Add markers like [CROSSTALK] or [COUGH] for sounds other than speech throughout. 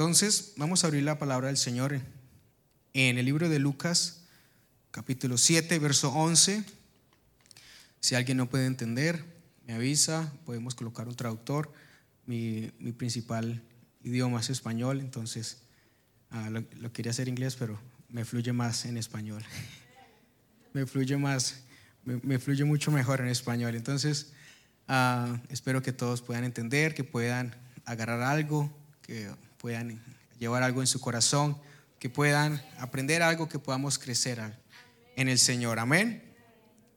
Entonces, vamos a abrir la palabra del Señor en el libro de Lucas, capítulo 7, verso 11. Si alguien no puede entender, me avisa, podemos colocar un traductor. Mi, principal idioma es español, entonces ah, lo, quería hacer inglés, pero me fluye más en español. [LAUGHS] me fluye más, me, fluye mucho mejor en español. Entonces, ah, espero que todos puedan entender, que puedan agarrar algo, que puedan llevar algo en su corazón, que puedan aprender algo, que podamos crecer en el Señor. Amén.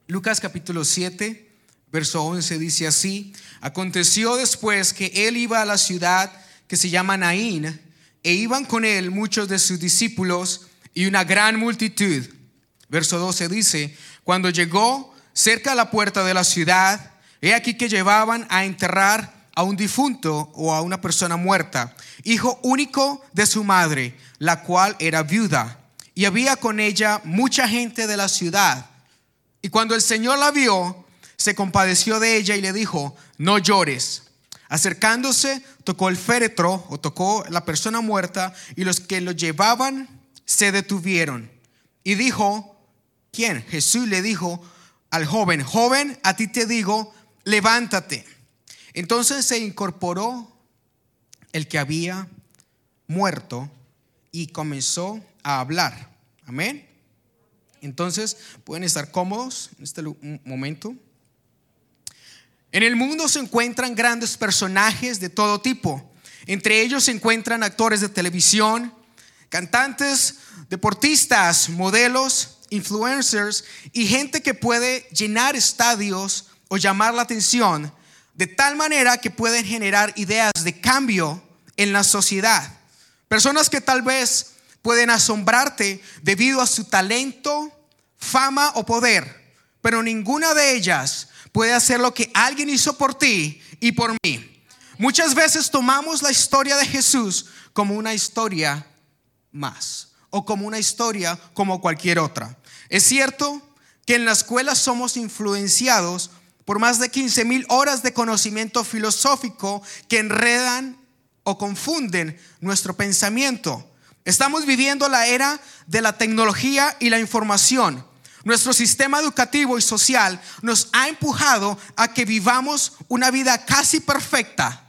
Lucas capítulo 7, verso 11 dice así, aconteció después que él iba a la ciudad que se llama Naín, e iban con él muchos de sus discípulos y una gran multitud. Verso 12 dice, cuando llegó cerca a la puerta de la ciudad, he aquí que llevaban a enterrar a un difunto o a una persona muerta, hijo único de su madre, la cual era viuda, y había con ella mucha gente de la ciudad. Y cuando el Señor la vio, se compadeció de ella y le dijo, no llores. Acercándose, tocó el féretro o tocó la persona muerta y los que lo llevaban se detuvieron. Y dijo, ¿quién? Jesús le dijo al joven, joven, a ti te digo, levántate. Entonces se incorporó el que había muerto y comenzó a hablar. Amén. Entonces pueden estar cómodos en este momento. En el mundo se encuentran grandes personajes de todo tipo. Entre ellos se encuentran actores de televisión, cantantes, deportistas, modelos, influencers y gente que puede llenar estadios o llamar la atención de tal manera que pueden generar ideas de cambio en la sociedad. Personas que tal vez pueden asombrarte debido a su talento, fama o poder, pero ninguna de ellas puede hacer lo que alguien hizo por ti y por mí. Muchas veces tomamos la historia de Jesús como una historia más o como una historia como cualquier otra. Es cierto que en la escuela somos influenciados por más de 15 mil horas de conocimiento filosófico que enredan o confunden nuestro pensamiento. Estamos viviendo la era de la tecnología y la información. Nuestro sistema educativo y social nos ha empujado a que vivamos una vida casi perfecta,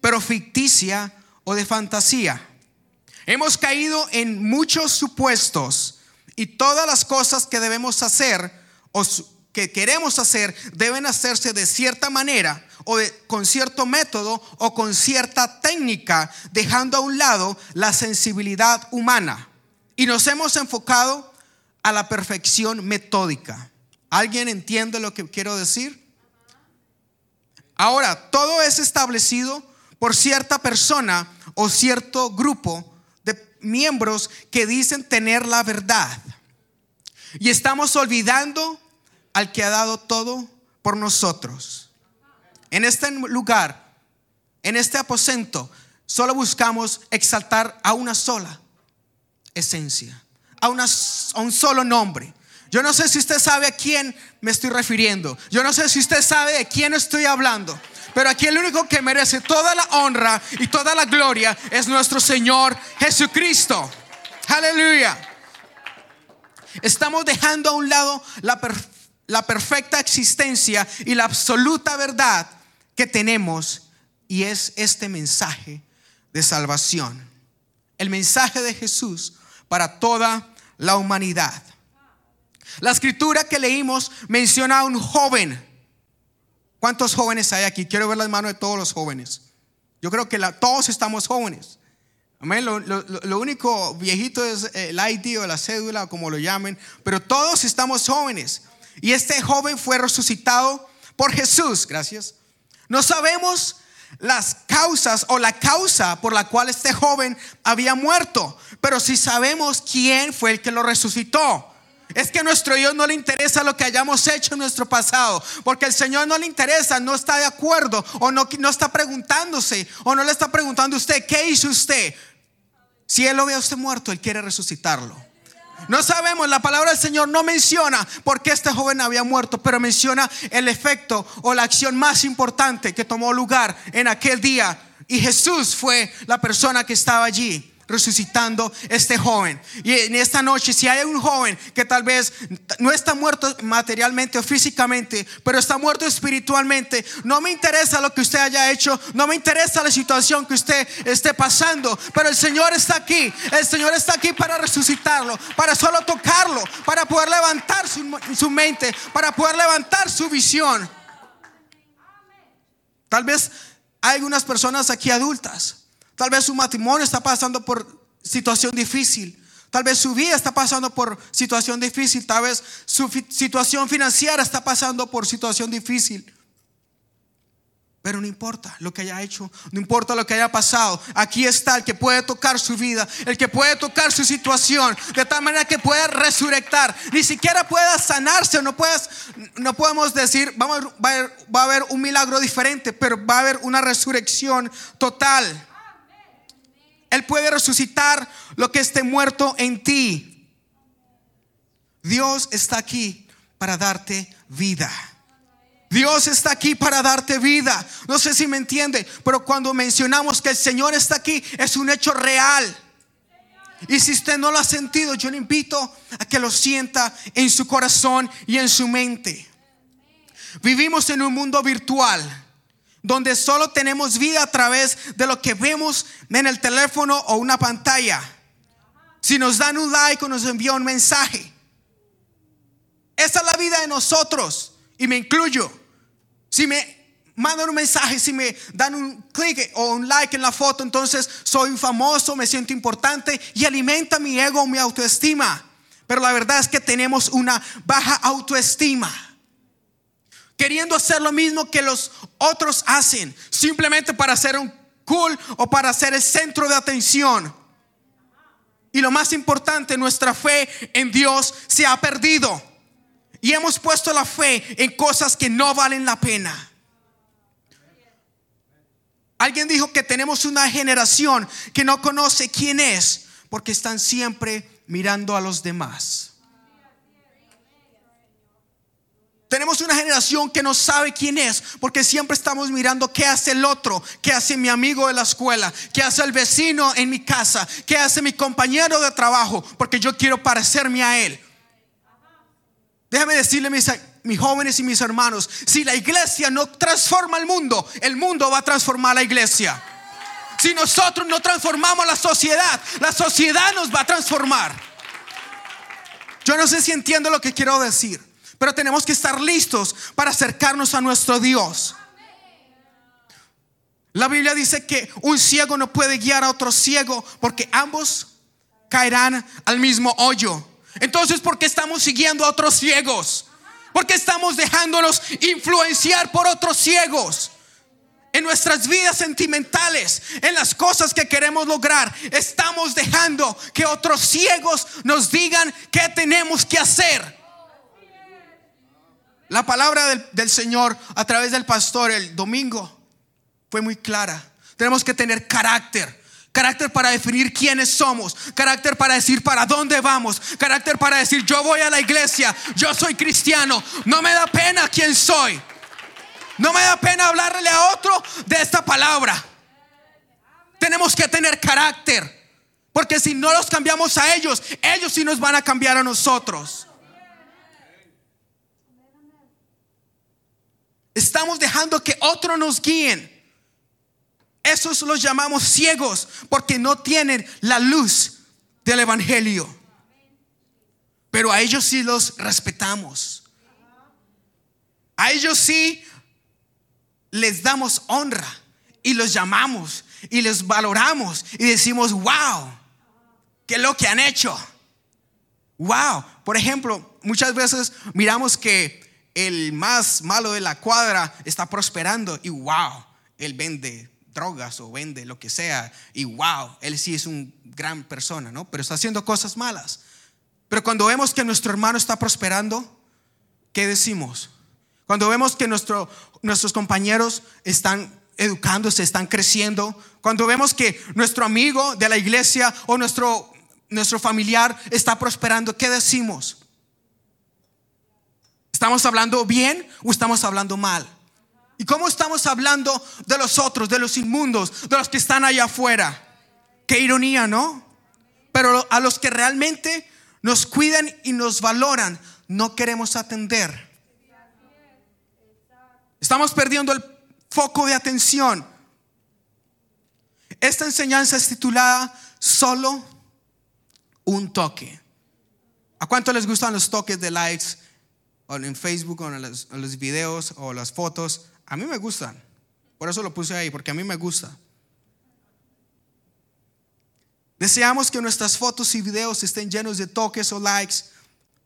pero ficticia o de fantasía. Hemos caído en muchos supuestos y todas las cosas que debemos hacer o que queremos hacer deben hacerse de cierta manera o con cierto método o con cierta técnica, dejando a un lado la sensibilidad humana. Y nos hemos enfocado a la perfección metódica. ¿Alguien entiende lo que quiero decir? Ahora, todo es establecido por cierta persona o cierto grupo de miembros que dicen tener la verdad. Y estamos olvidando al que ha dado todo por nosotros. En este lugar, en este aposento, solo buscamos exaltar a una sola esencia, a, a un solo nombre. Yo no sé si usted sabe a quién me estoy refiriendo. Yo no sé si usted sabe de quién estoy hablando. Pero aquí el único que merece toda la honra y toda la gloria es nuestro Señor Jesucristo. Aleluya. Estamos dejando a un lado la perfección la perfecta existencia y la absoluta verdad que tenemos y es este mensaje de salvación. El mensaje de Jesús para toda la humanidad. La escritura que leímos menciona a un joven. ¿Cuántos jóvenes hay aquí? Quiero ver las manos de todos los jóvenes. Yo creo que todos estamos jóvenes. Amén. Lo, único viejito es el ID o la cédula, como lo llamen, pero todos estamos jóvenes. Y este joven fue resucitado por Jesús, gracias. No sabemos las causas o la causa por la cual este joven había muerto, pero sí sabemos quién fue el que lo resucitó. Es que a nuestro Dios no le interesa lo que hayamos hecho en nuestro pasado, porque el Señor no le interesa, no está de acuerdo o no, no está preguntándose o no le está preguntando a usted, ¿qué hizo usted? Si Él lo ve a usted muerto, Él quiere resucitarlo. No sabemos, la palabra del Señor no menciona por qué este joven había muerto, pero menciona el efecto o la acción más importante que tomó lugar en aquel día. Y Jesús fue la persona que estaba allí resucitando este joven. Y en esta noche, si hay un joven que tal vez no está muerto materialmente o físicamente, pero está muerto espiritualmente, no me interesa lo que usted haya hecho, no me interesa la situación que usted esté pasando, pero el Señor está aquí, el Señor está aquí para resucitarlo, para solo tocarlo, para poder levantar su, su mente, para poder levantar su visión. Tal vez hay algunas personas aquí adultas Tal vez su matrimonio está pasando por situación difícil. Tal vez su vida está pasando por situación difícil. Tal vez su situación financiera está pasando por situación difícil. Pero no importa lo que haya hecho, no importa lo que haya pasado. Aquí está el que puede tocar su vida, el que puede tocar su situación, de tal manera que pueda resucitar. Ni siquiera pueda sanarse, no, puedas, no podemos decir, vamos, va a haber un milagro diferente, pero va a haber una resurrección total. Él puede resucitar lo que esté muerto en ti. Dios está aquí para darte vida. Dios está aquí para darte vida. No sé si me entiende, pero cuando mencionamos que el Señor está aquí, es un hecho real. Y si usted no lo ha sentido, yo le invito a que lo sienta en su corazón y en su mente. Vivimos en un mundo virtual donde solo tenemos vida a través de lo que vemos en el teléfono o una pantalla. Si nos dan un like o nos envían un mensaje. Esa es la vida de nosotros y me incluyo. Si me mandan un mensaje, si me dan un clic o un like en la foto, entonces soy famoso, me siento importante y alimenta mi ego, mi autoestima. Pero la verdad es que tenemos una baja autoestima queriendo hacer lo mismo que los otros hacen, simplemente para ser un cool o para ser el centro de atención. Y lo más importante, nuestra fe en Dios se ha perdido. Y hemos puesto la fe en cosas que no valen la pena. Alguien dijo que tenemos una generación que no conoce quién es porque están siempre mirando a los demás. Tenemos una generación que no sabe quién es, porque siempre estamos mirando qué hace el otro, qué hace mi amigo de la escuela, qué hace el vecino en mi casa, qué hace mi compañero de trabajo, porque yo quiero parecerme a él. Déjame decirle, mis, mis jóvenes y mis hermanos, si la iglesia no transforma el mundo, el mundo va a transformar la iglesia. Si nosotros no transformamos la sociedad, la sociedad nos va a transformar. Yo no sé si entiendo lo que quiero decir. Pero tenemos que estar listos para acercarnos a nuestro Dios. La Biblia dice que un ciego no puede guiar a otro ciego porque ambos caerán al mismo hoyo. Entonces, ¿por qué estamos siguiendo a otros ciegos? Porque estamos dejándonos influenciar por otros ciegos. En nuestras vidas sentimentales, en las cosas que queremos lograr, estamos dejando que otros ciegos nos digan qué tenemos que hacer. La palabra del, Señor a través del pastor el domingo fue muy clara. Tenemos que tener carácter. Carácter para definir quiénes somos. Carácter para decir para dónde vamos. Carácter para decir yo voy a la iglesia. Yo soy cristiano. No me da pena quién soy. No me da pena hablarle a otro de esta palabra. Tenemos que tener carácter. Porque si no los cambiamos a ellos, ellos sí nos van a cambiar a nosotros. Estamos dejando que otros nos guíen. Esos los llamamos ciegos porque no tienen la luz del Evangelio. Pero a ellos sí los respetamos. A ellos sí les damos honra y los llamamos y les valoramos y decimos, wow, ¿qué es lo que han hecho? Wow, por ejemplo, muchas veces miramos que el más malo de la cuadra está prosperando y wow, él vende drogas o vende lo que sea y wow, él sí es un gran persona, ¿no? Pero está haciendo cosas malas. Pero cuando vemos que nuestro hermano está prosperando, ¿qué decimos? Cuando vemos que nuestro, nuestros compañeros están educándose, están creciendo, cuando vemos que nuestro amigo de la iglesia o nuestro, nuestro familiar está prosperando, ¿qué decimos? ¿Estamos hablando bien o estamos hablando mal? ¿Y cómo estamos hablando de los otros, de los inmundos, de los que están allá afuera? Qué ironía, ¿no? Pero a los que realmente nos cuidan y nos valoran, no queremos atender. Estamos perdiendo el foco de atención. Esta enseñanza es titulada Solo un toque. ¿A cuánto les gustan los toques de likes o en Facebook o en los, en los videos o las fotos? A mí me gustan. Por eso lo puse ahí, porque a mí me gusta. Deseamos que nuestras fotos y videos estén llenos de toques o likes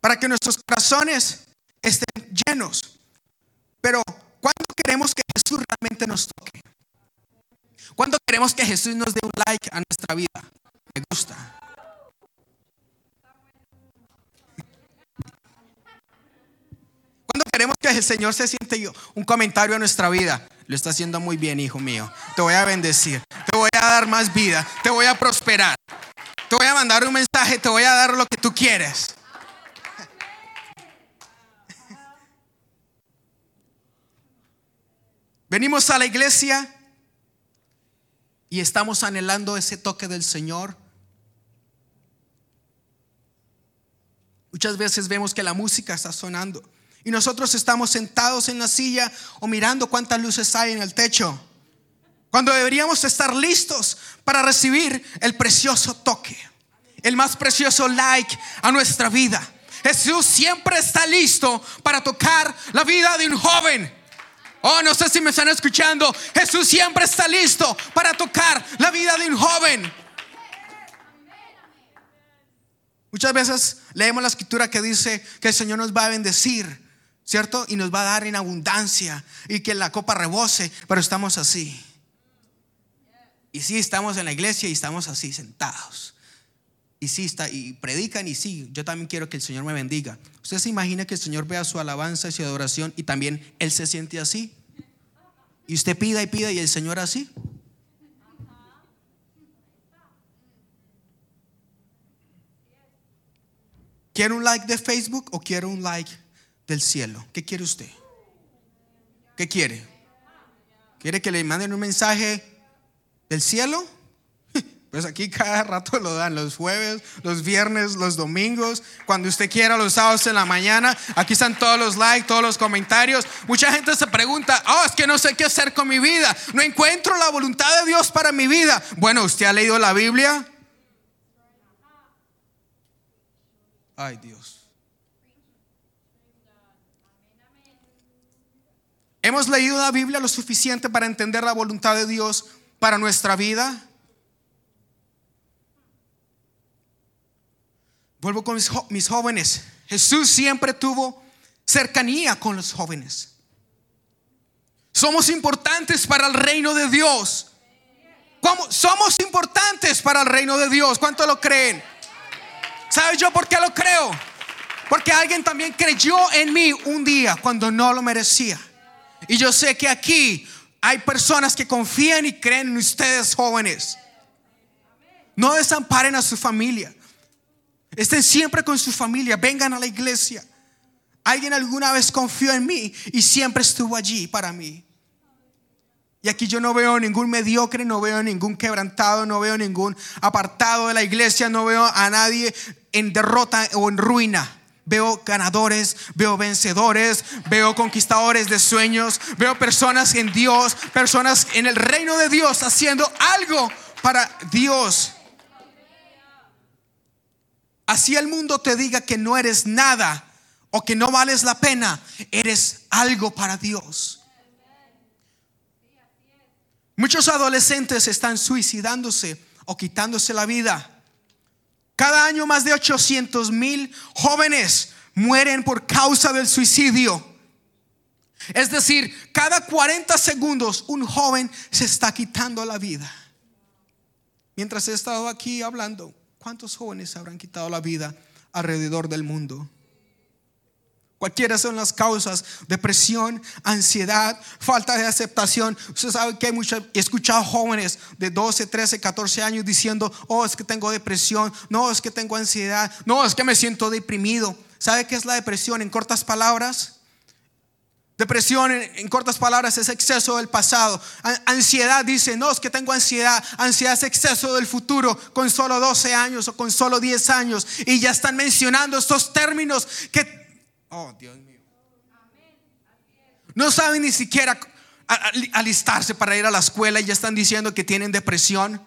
para que nuestros corazones estén llenos. Pero ¿cuándo queremos que Jesús realmente nos toque? ¿Cuándo queremos que Jesús nos dé un like a nuestra vida? Me gusta. queremos que el Señor se siente un comentario a nuestra vida. Lo está haciendo muy bien, hijo mío. Te voy a bendecir. Te voy a dar más vida. Te voy a prosperar. Te voy a mandar un mensaje. Te voy a dar lo que tú quieres. Venimos a la iglesia y estamos anhelando ese toque del Señor. Muchas veces vemos que la música está sonando y nosotros estamos sentados en la silla o mirando cuántas luces hay en el techo. Cuando deberíamos estar listos para recibir el precioso toque, el más precioso like a nuestra vida. Jesús siempre está listo para tocar la vida de un joven. Oh, no sé si me están escuchando. Jesús siempre está listo para tocar la vida de un joven. Muchas veces leemos la escritura que dice que el Señor nos va a bendecir ¿cierto? Y nos va a dar en abundancia y que la copa rebose, pero estamos así. Y sí, estamos en la iglesia y estamos así, sentados. Y sí, está, y predican y sí, yo también quiero que el Señor me bendiga. ¿Usted se imagina que el Señor vea su alabanza y su adoración y también Él se siente así? Y usted pida y pida y el Señor así. ¿Quiere un like de Facebook o quiere un like del cielo. ¿Qué quiere usted? ¿Qué quiere? ¿Quiere que le manden un mensaje del cielo? [LAUGHS] Pues aquí cada rato lo dan, los jueves, los viernes, los domingos, cuando usted quiera, los sábados en la mañana. Aquí están todos los likes, todos los comentarios. Mucha gente se pregunta, oh, es que no sé qué hacer con mi vida. No encuentro la voluntad de Dios para mi vida. Bueno, ¿usted ha leído la Biblia? Ay Dios. ¿Hemos leído la Biblia lo suficiente para entender la voluntad de Dios para nuestra vida? Vuelvo con mis, jóvenes. Jesús siempre tuvo cercanía con los jóvenes. Somos importantes para el reino de Dios. Somos importantes para el reino de Dios. ¿Cuánto lo creen? ¿Sabes yo por qué lo creo? Porque alguien también creyó en mí un día cuando no lo merecía. Y yo sé que aquí hay personas que confían y creen en ustedes jóvenes. No desamparen a su familia. Estén siempre con su familia. Vengan a la iglesia. Alguien alguna vez confió en mí y siempre estuvo allí para mí. Y aquí yo no veo ningún mediocre, no veo ningún quebrantado, no veo ningún apartado de la iglesia, no veo a nadie en derrota o en ruina. Veo ganadores, veo vencedores, veo conquistadores de sueños, veo personas en Dios, personas en el reino de Dios haciendo algo para Dios. Así el mundo te diga que no eres nada o que no vales la pena, eres algo para Dios. Muchos adolescentes están suicidándose o quitándose la vida cada año más de 800 mil jóvenes mueren por causa del suicidio. Es decir, cada 40 segundos un joven se está quitando la vida. Mientras he estado aquí hablando, ¿cuántos jóvenes habrán quitado la vida alrededor del mundo? Cualquiera son las causas, depresión, ansiedad, falta de aceptación. Usted sabe que hay muchos, he escuchado jóvenes de 12, 13, 14 años diciendo, oh, es que tengo depresión, no, es que tengo ansiedad, no, es que me siento deprimido. ¿Sabe qué es la depresión en cortas palabras? Depresión, en, cortas palabras, es exceso del pasado. Ansiedad dice, no, es que tengo ansiedad. Ansiedad es exceso del futuro con solo 12 años o con solo 10 años. Y ya están mencionando estos términos que, oh Dios mío. No saben ni siquiera alistarse para ir a la escuela y ya están diciendo que tienen depresión,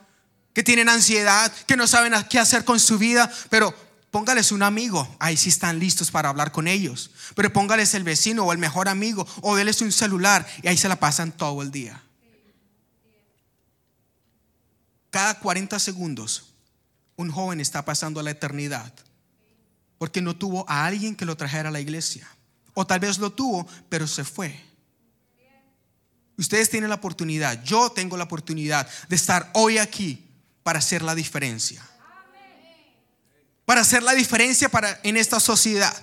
que tienen ansiedad, que no saben qué hacer con su vida. Pero Póngales un amigo, ahí sí están listos para hablar con ellos. Pero póngales el vecino o el mejor amigo o déles un celular y ahí se la pasan todo el día. Cada 40 segundos un joven está pasando a la eternidad porque no tuvo a alguien que lo trajera a la iglesia. O tal vez lo tuvo, pero se fue. Ustedes tienen la oportunidad, yo tengo la oportunidad de estar hoy aquí para hacer la diferencia para hacer la diferencia para, en esta sociedad.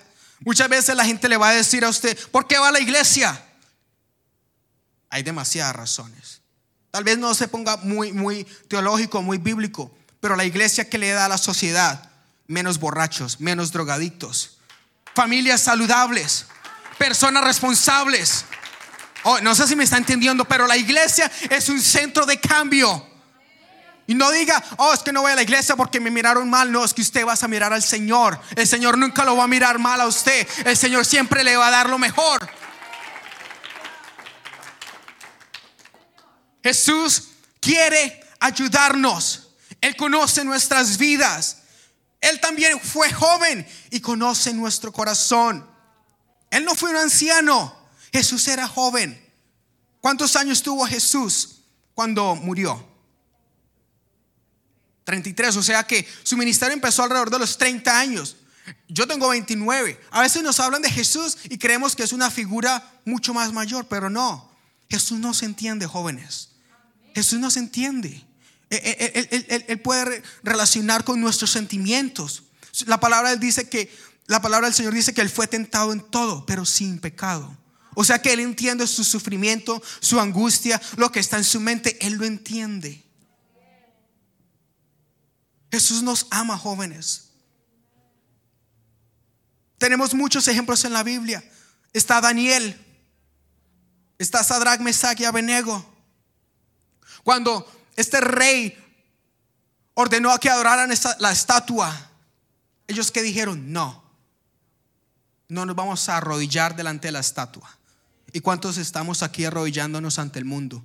Muchas veces la gente le va a decir a usted, ¿por qué va a la iglesia? Hay demasiadas razones. Tal vez no se ponga muy, muy teológico, muy bíblico, pero la iglesia que le da a la sociedad, menos borrachos, menos drogadictos, familias saludables, personas responsables. Oh, no sé si me está entendiendo, pero la iglesia es un centro de cambio. Y no diga, oh, es que no voy a la iglesia porque me miraron mal. No, es que usted va a mirar al Señor. El Señor nunca lo va a mirar mal a usted. El Señor siempre le va a dar lo mejor. Jesús quiere ayudarnos. Él conoce nuestras vidas. Él también fue joven y conoce nuestro corazón. Él no fue un anciano. Jesús era joven. ¿Cuántos años tuvo Jesús cuando murió? 33, o sea que su ministerio empezó alrededor de los 30 años. Yo tengo 29. A veces nos hablan de Jesús y creemos que es una figura mucho más mayor, pero no. Jesús no se entiende, jóvenes. Jesús no se entiende. Él, puede relacionar con nuestros sentimientos. La palabra dice que la palabra del Señor dice que él fue tentado en todo, pero sin pecado. O sea que él entiende su sufrimiento, su angustia, lo que está en su mente, él lo entiende. Jesús nos ama, jóvenes. Tenemos muchos ejemplos en la Biblia. Está Daniel, está Sadrach, Mesach y Abednego. Cuando este rey ordenó a que adoraran la estatua, ellos que dijeron, no, no nos vamos a arrodillar delante de la estatua. ¿Y cuántos estamos aquí arrodillándonos ante el mundo?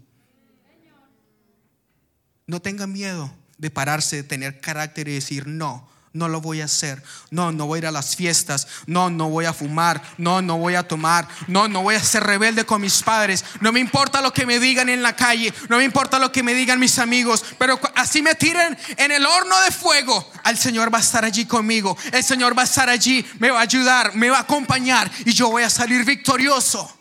No tengan miedo de pararse, de tener carácter y decir, no, no lo voy a hacer. No, no voy a ir a las fiestas. No, no voy a fumar. No, no voy a tomar. No, no voy a ser rebelde con mis padres. No me importa lo que me digan en la calle. No me importa lo que me digan mis amigos. Pero así me tiren en el horno de fuego. El Señor va a estar allí conmigo. El Señor va a estar allí. Me va a ayudar. Me va a acompañar. Y yo voy a salir victorioso.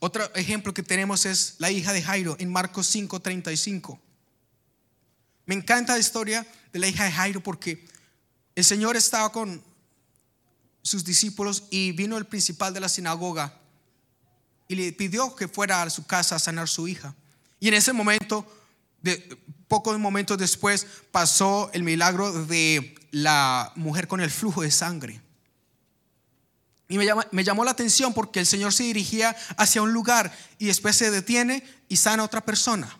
Otro ejemplo que tenemos es la hija de Jairo en Marcos 5:35. Me encanta la historia de la hija de Jairo porque el Señor estaba con sus discípulos y vino el principal de la sinagoga y le pidió que fuera a su casa a sanar a su hija. Y en ese momento, de, pocos momentos después, pasó el milagro de la mujer con el flujo de sangre. Y me, llamó la atención porque el Señor se dirigía hacia un lugar y después se detiene y sana a otra persona.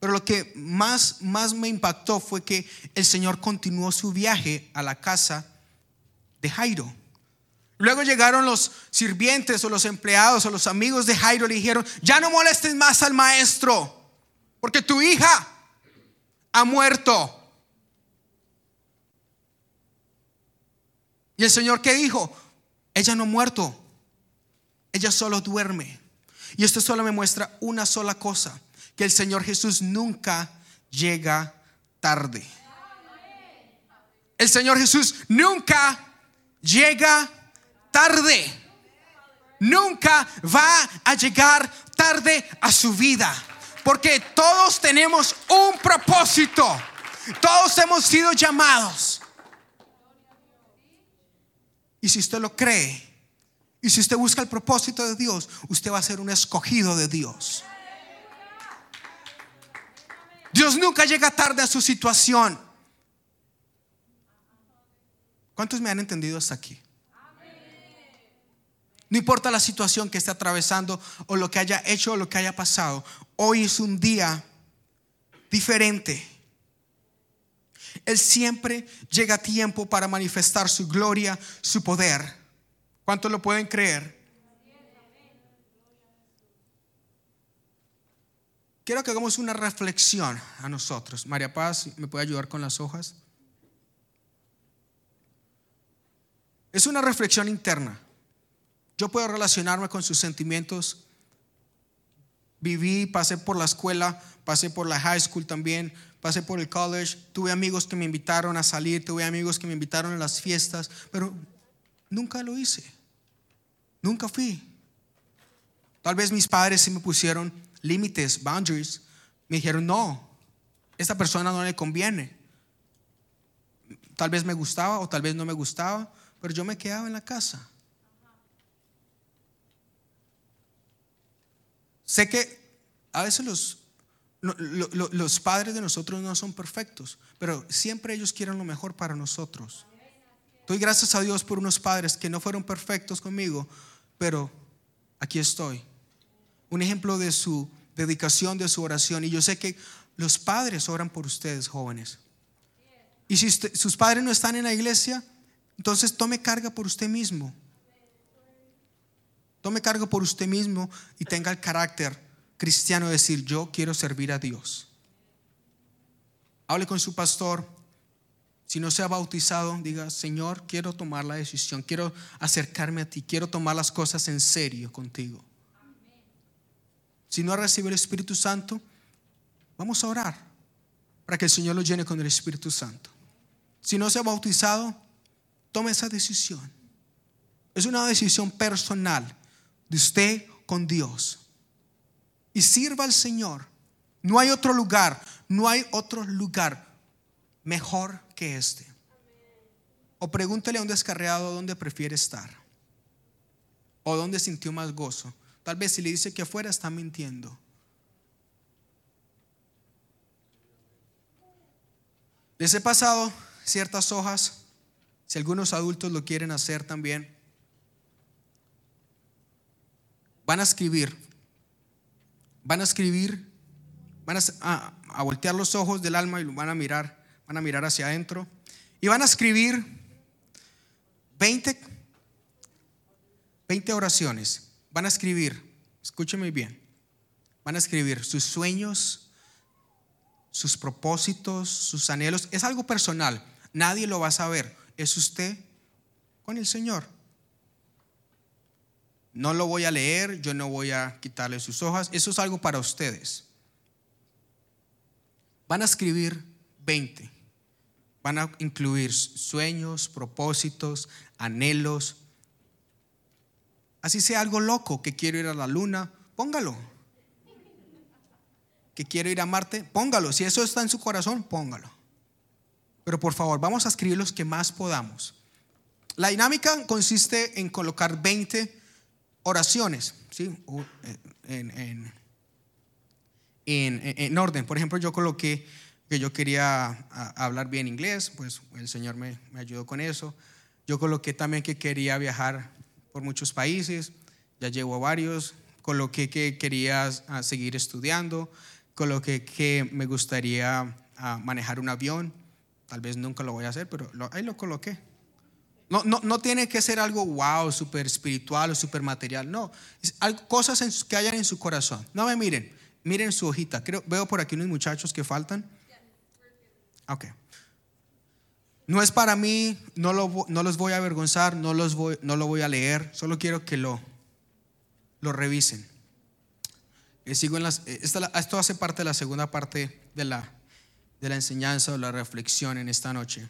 Pero lo que más, más me impactó fue que el Señor continuó su viaje a la casa de Jairo. Luego llegaron los sirvientes o los empleados o los amigos de Jairo y le dijeron, ya no molestes más al maestro, porque tu hija ha muerto. Y el Señor que dijo, ella no ha muerto, ella solo duerme. Y esto solo me muestra una sola cosa, que el Señor Jesús nunca llega tarde. El Señor Jesús nunca llega tarde. Nunca va a llegar tarde a su vida. Porque todos tenemos un propósito. Todos hemos sido llamados. Y si usted lo cree, y si usted busca el propósito de Dios, usted va a ser un escogido de Dios. Dios nunca llega tarde a su situación. ¿Cuántos me han entendido hasta aquí? No importa la situación que esté atravesando o lo que haya hecho o lo que haya pasado. Hoy es un día diferente. Él siempre llega a tiempo para manifestar su gloria, su poder. ¿Cuántos lo pueden creer? Quiero que hagamos una reflexión a nosotros. María Paz, ¿me puede ayudar con las hojas? Es una reflexión interna. Yo puedo relacionarme con sus sentimientos. Viví, pasé por la escuela, pasé por la high school también, pasé por el college, tuve amigos que me invitaron a salir, tuve amigos que me invitaron a las fiestas, pero nunca lo hice. Nunca fui. Tal vez mis padres sí me pusieron límites, boundaries. Me dijeron, no, esta persona no le conviene. Tal vez me gustaba o tal vez no me gustaba, pero yo me quedaba en la casa. Sé que a veces los, los padres de nosotros no son perfectos, pero siempre ellos quieren lo mejor para nosotros. Doy gracias a Dios por unos padres que no fueron perfectos conmigo, pero aquí estoy. Un ejemplo de su dedicación, de su oración. Y yo sé que los padres oran por ustedes, jóvenes. Y si sus padres no están en la iglesia, entonces tome carga por usted mismo. Tome cargo por usted mismo y tenga el carácter cristiano de decir, yo quiero servir a Dios. Hable con su pastor. Si no se ha bautizado, diga, Señor, quiero tomar la decisión, quiero acercarme a ti, quiero tomar las cosas en serio contigo. Si no ha recibido el Espíritu Santo, vamos a orar para que el Señor lo llene con el Espíritu Santo. Si no se ha bautizado, tome esa decisión. Es una decisión personal de usted con Dios. Y sirva al Señor. No hay otro lugar, no hay otro lugar mejor que este. O pregúntele a un descarriado dónde prefiere estar. O dónde sintió más gozo. Tal vez si le dice que afuera está mintiendo. Les he pasado ciertas hojas, si algunos adultos lo quieren hacer también. Van a escribir, van a escribir, van a, voltear los ojos del alma y van a mirar, van a mirar hacia adentro y van a escribir 20, 20 oraciones. Van a escribir, escúcheme bien, van a escribir sus sueños, sus propósitos, sus anhelos. Es algo personal, nadie lo va a saber, es usted con el Señor. No lo voy a leer, yo no voy a quitarle sus hojas, eso es algo para ustedes. Van a escribir 20. Van a incluir sueños, propósitos, anhelos. Así sea algo loco, que quiero ir a la luna, póngalo. Que quiero ir a Marte, póngalo. Si eso está en su corazón, póngalo. Pero por favor, vamos a escribir los que más podamos. La dinámica consiste en colocar 20 oraciones, ¿sí? En, en, orden. Por ejemplo, yo coloqué que yo quería hablar bien inglés, pues el Señor me, me ayudó con eso. Yo coloqué también que quería viajar por muchos países, ya llevo a varios. Coloqué que quería seguir estudiando, coloqué que me gustaría manejar un avión. Tal vez nunca lo voy a hacer, pero ahí lo coloqué. No, no, no, tiene que ser algo wow, súper espiritual o súper material. No, es cosas que hayan en su corazón. No me miren, miren su hojita. Creo, veo por aquí unos muchachos que faltan. Ok. No es para mí, no los voy a avergonzar, no, los voy, no lo voy a leer, solo quiero que lo, lo revisen. Eh, sigo en las, eh, esto hace parte de la segunda parte de la, de la enseñanza o la reflexión en esta noche.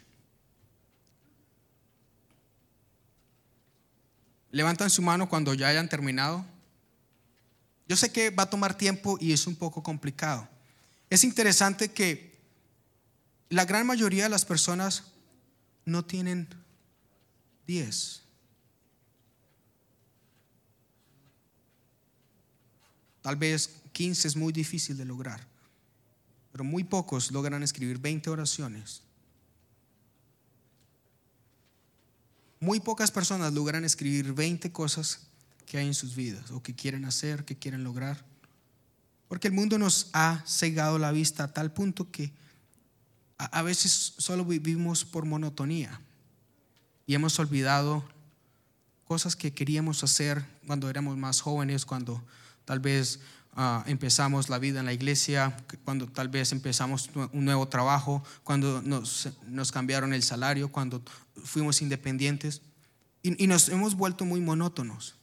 Levantan su mano cuando ya hayan terminado. Yo sé que va a tomar tiempo y es un poco complicado. Es interesante que la gran mayoría de las personas no tienen 10. Tal vez 15 es muy difícil de lograr. pero muy pocos logran escribir 20 oraciones. Muy pocas personas logran escribir 20 cosas que hay en sus vidas o que quieren hacer, que quieren lograr. Porque el mundo nos ha cegado la vista a tal punto que a, veces solo vivimos por monotonía y hemos olvidado cosas que queríamos hacer cuando éramos más jóvenes, cuando tal vez ah, empezamos la vida en la iglesia, cuando tal vez empezamos un nuevo trabajo, cuando nos, cambiaron el salario, cuando fuimos independientes y nos hemos vuelto muy monótonos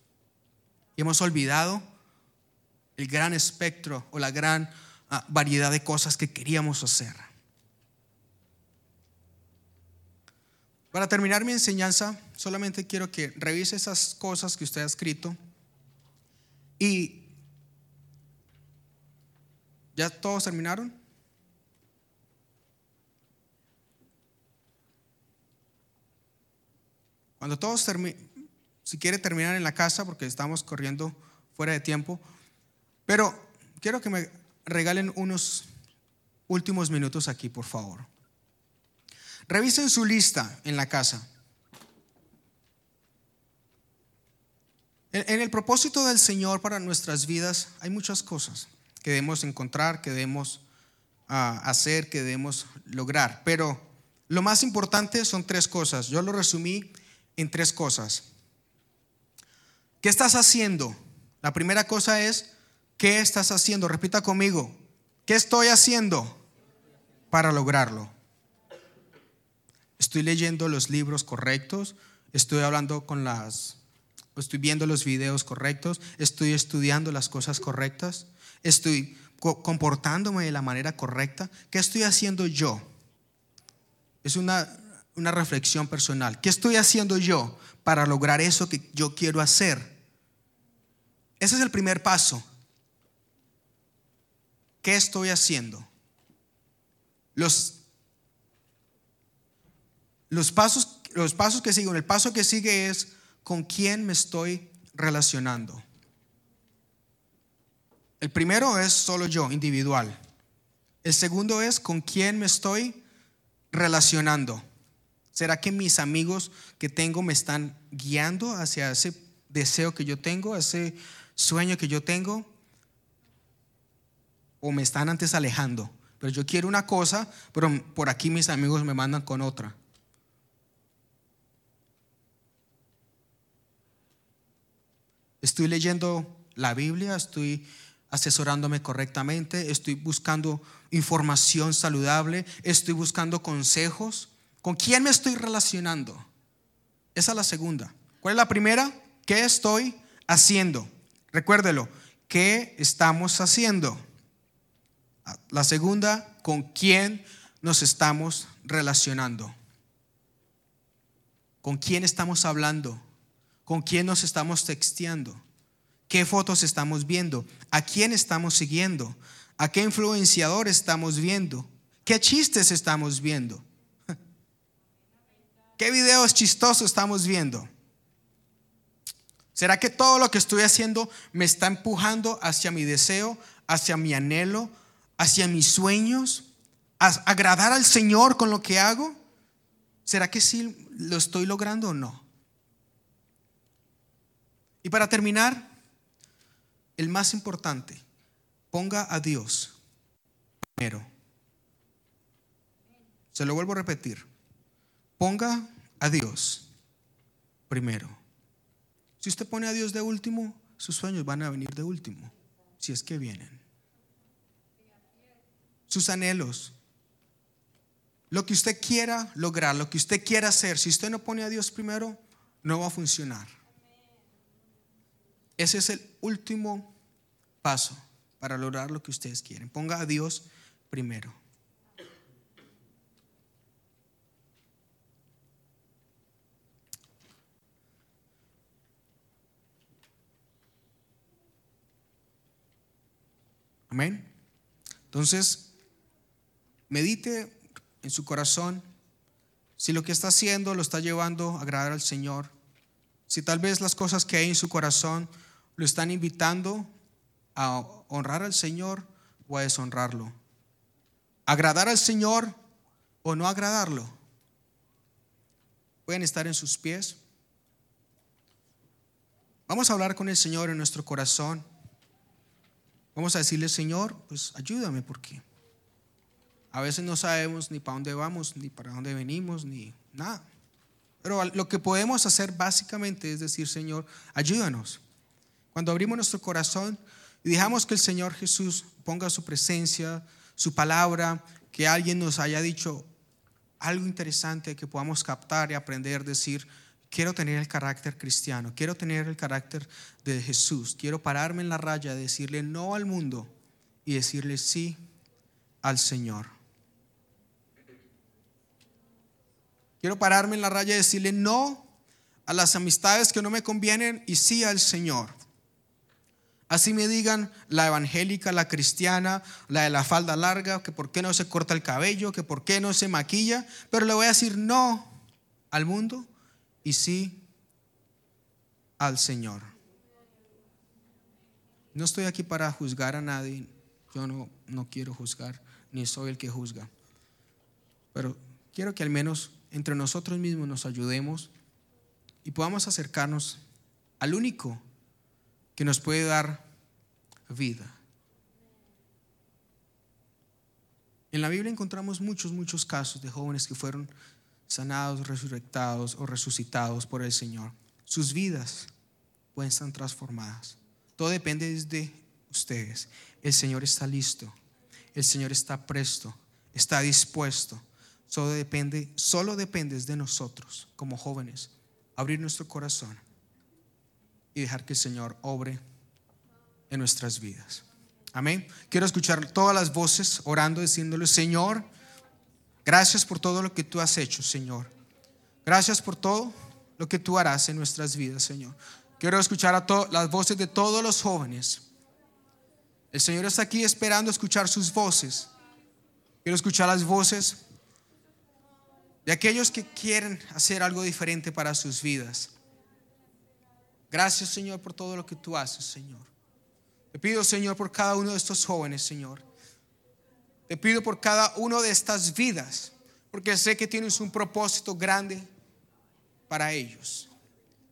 y hemos olvidado el gran espectro o la gran ah, variedad de cosas que queríamos hacer. Para terminar mi enseñanza, solamente quiero que revise esas cosas que usted ha escrito y ¿Ya todos terminaron? Cuando todos terminen, si quiere terminar en la casa, porque estamos corriendo fuera de tiempo, pero quiero que me regalen unos últimos minutos aquí, por favor. Revisen su lista en la casa. En el propósito del Señor para nuestras vidas hay muchas cosas que debemos encontrar, que debemos ah, hacer, que debemos lograr. Pero lo más importante son tres cosas. Yo lo resumí en tres cosas. ¿Qué estás haciendo? La primera cosa es ¿Qué estás haciendo? Repita conmigo. ¿Qué estoy haciendo para lograrlo? Estoy leyendo los libros correctos, estoy hablando con las, estoy viendo los videos correctos, estoy estudiando las cosas correctas, estoy comportándome de la manera correcta. ¿Qué estoy haciendo yo? Es una, una reflexión personal. ¿Qué estoy haciendo yo para lograr eso que yo quiero hacer? Ese es el primer paso. ¿Qué estoy haciendo? Los, los, pasos, los pasos que siguen, el paso que sigue es con quién me estoy relacionando. El primero es solo yo, individual. El segundo es con quién me estoy relacionando. ¿Será que mis amigos que tengo me están guiando hacia ese deseo que yo tengo, ese sueño que yo tengo? o me están antes alejando. Pero yo quiero una cosa, pero por aquí mis amigos me mandan con otra. Estoy leyendo la Biblia, estoy asesorándome correctamente, estoy buscando información saludable, estoy buscando consejos. ¿Con quién me estoy relacionando? Esa es la segunda. ¿Cuál es la primera? ¿Qué estoy haciendo? Recuérdelo, ¿qué estamos haciendo? La segunda, ¿con quién nos estamos relacionando? ¿Con quién estamos hablando? ¿Con quién nos estamos texteando? ¿Qué fotos estamos viendo? ¿A quién estamos siguiendo? ¿A qué influenciador estamos viendo? ¿Qué chistes estamos viendo? [LAUGHS] ¿Qué videos chistosos estamos viendo? ¿Será que todo lo que estoy haciendo me está empujando hacia mi deseo, hacia mi anhelo, hacia mis sueños, agradar al Señor con lo que hago? ¿Será que sí lo estoy logrando o no? Y para terminar, el más importante, ponga a Dios primero. Se lo vuelvo a repetir. Ponga a Dios primero. Si usted pone a Dios de último, sus sueños van a venir de último, si es que vienen sus anhelos, lo que usted quiera lograr, lo que usted quiera hacer, si usted no pone a Dios primero, no va a funcionar. Ese es el último paso para lograr lo que ustedes quieren. Ponga a Dios primero. Amén. Entonces, Medite en su corazón si lo que está haciendo lo está llevando a agradar al Señor. Si tal vez las cosas que hay en su corazón lo están invitando a honrar al Señor o a deshonrarlo. agradar al Señor o no agradarlo. Pueden estar en sus pies. Vamos a hablar con el Señor en nuestro corazón. Vamos a decirle, Señor, pues ayúdame porque a veces no sabemos ni para dónde vamos, ni para dónde venimos, ni nada. Pero lo que podemos hacer básicamente es decir, Señor, ayúdanos. Cuando abrimos nuestro corazón y dejamos que el Señor Jesús ponga su presencia, su palabra, que alguien nos haya dicho algo interesante que podamos captar y aprender, decir, quiero tener el carácter cristiano, quiero tener el carácter de Jesús, quiero pararme en la raya, decirle no al mundo y decirle sí al Señor. Quiero pararme en la raya y decirle no a las amistades que no me convienen y sí al Señor. Así me digan la evangélica, la cristiana, la de la falda larga, que por qué no se corta el cabello, que por qué no se maquilla, pero le voy a decir no al mundo y sí al Señor. No estoy aquí para juzgar a nadie, yo no, no quiero juzgar, ni soy el que juzga, pero quiero que al menos entre nosotros mismos nos ayudemos y podamos acercarnos al único que nos puede dar vida. En la Biblia encontramos muchos, muchos casos de jóvenes que fueron sanados, resurrectados o resucitados por el Señor. Sus vidas pueden estar transformadas. Todo depende de ustedes. El Señor está listo. El Señor está presto. Está dispuesto. Solo depende, solo depende de nosotros como jóvenes abrir nuestro corazón y dejar que el Señor obre en nuestras vidas. Amén. Quiero escuchar todas las voces orando, diciéndole, Señor, gracias por todo lo que tú has hecho, Señor. Gracias por todo lo que tú harás en nuestras vidas, Señor. Quiero escuchar a las voces de todos los jóvenes. El Señor está aquí esperando escuchar sus voces. Quiero escuchar las voces de aquellos que quieren hacer algo diferente para sus vidas. Gracias, Señor, por todo lo que tú haces, Señor. Te pido, Señor, por cada uno de estos jóvenes, Señor. Te pido por cada uno de estas vidas, porque sé que tienes un propósito grande para ellos.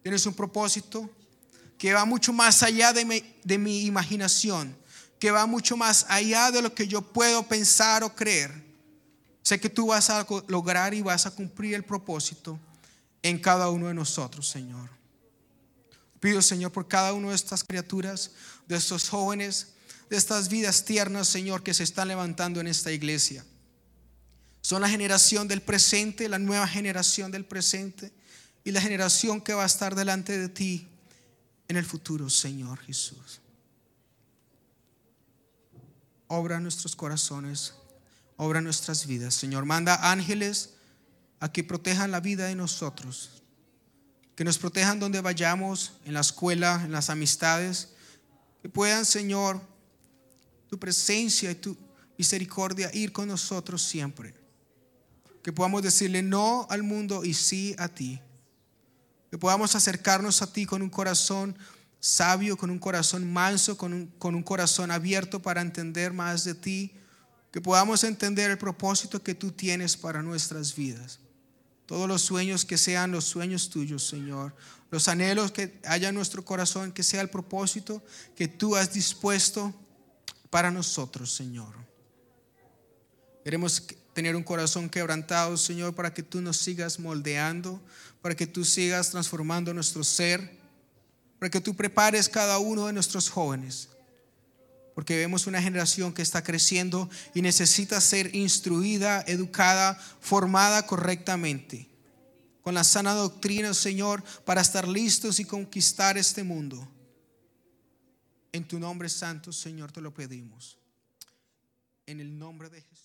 Tienes un propósito que va mucho más allá de mi, de mi imaginación, que va mucho más allá de lo que yo puedo pensar o creer. Sé que tú vas a lograr y vas a cumplir el propósito en cada uno de nosotros, Señor. Pido, Señor, por cada una de estas criaturas, de estos jóvenes, de estas vidas tiernas, Señor, que se están levantando en esta iglesia. Son la generación del presente, la nueva generación del presente y la generación que va a estar delante de ti en el futuro, Señor Jesús. Obra nuestros corazones, obra nuestras vidas. Señor, manda ángeles a que protejan la vida de nosotros que nos protejan donde vayamos, en la escuela, en las amistades, que puedan, Señor, tu presencia y tu misericordia ir con nosotros siempre. Que podamos decirle no al mundo y sí a ti. Que podamos acercarnos a ti con un corazón sabio, con un corazón manso, con un, con un corazón abierto para entender más de ti. Que podamos entender el propósito que tú tienes para nuestras vidas. Todos los sueños que sean los sueños tuyos, Señor. Los anhelos que haya en nuestro corazón, que sea el propósito que tú has dispuesto para nosotros, Señor. Queremos tener un corazón quebrantado, Señor, para que tú nos sigas moldeando, para que tú sigas transformando nuestro ser, para que tú prepares cada uno de nuestros jóvenes porque vemos una generación que está creciendo y necesita ser instruida, educada, formada correctamente, con la sana doctrina, Señor, para estar listos y conquistar este mundo. En tu nombre santo, Señor, te lo pedimos. En el nombre de Jesús.